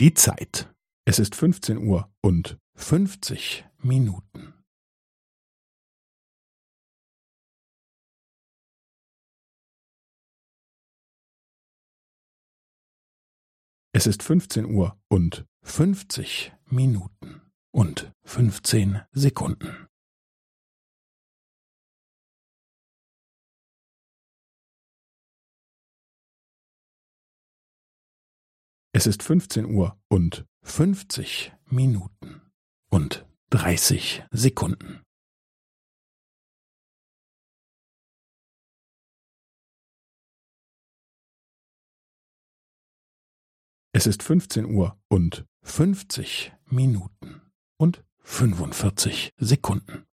Die Zeit. Es ist 15 Uhr und 50 Minuten. Es ist 15 Uhr und 50 Minuten und 15 Sekunden. Es ist 15 Uhr und 50 Minuten und 30 Sekunden. Es ist 15 Uhr und 50 Minuten und 45 Sekunden.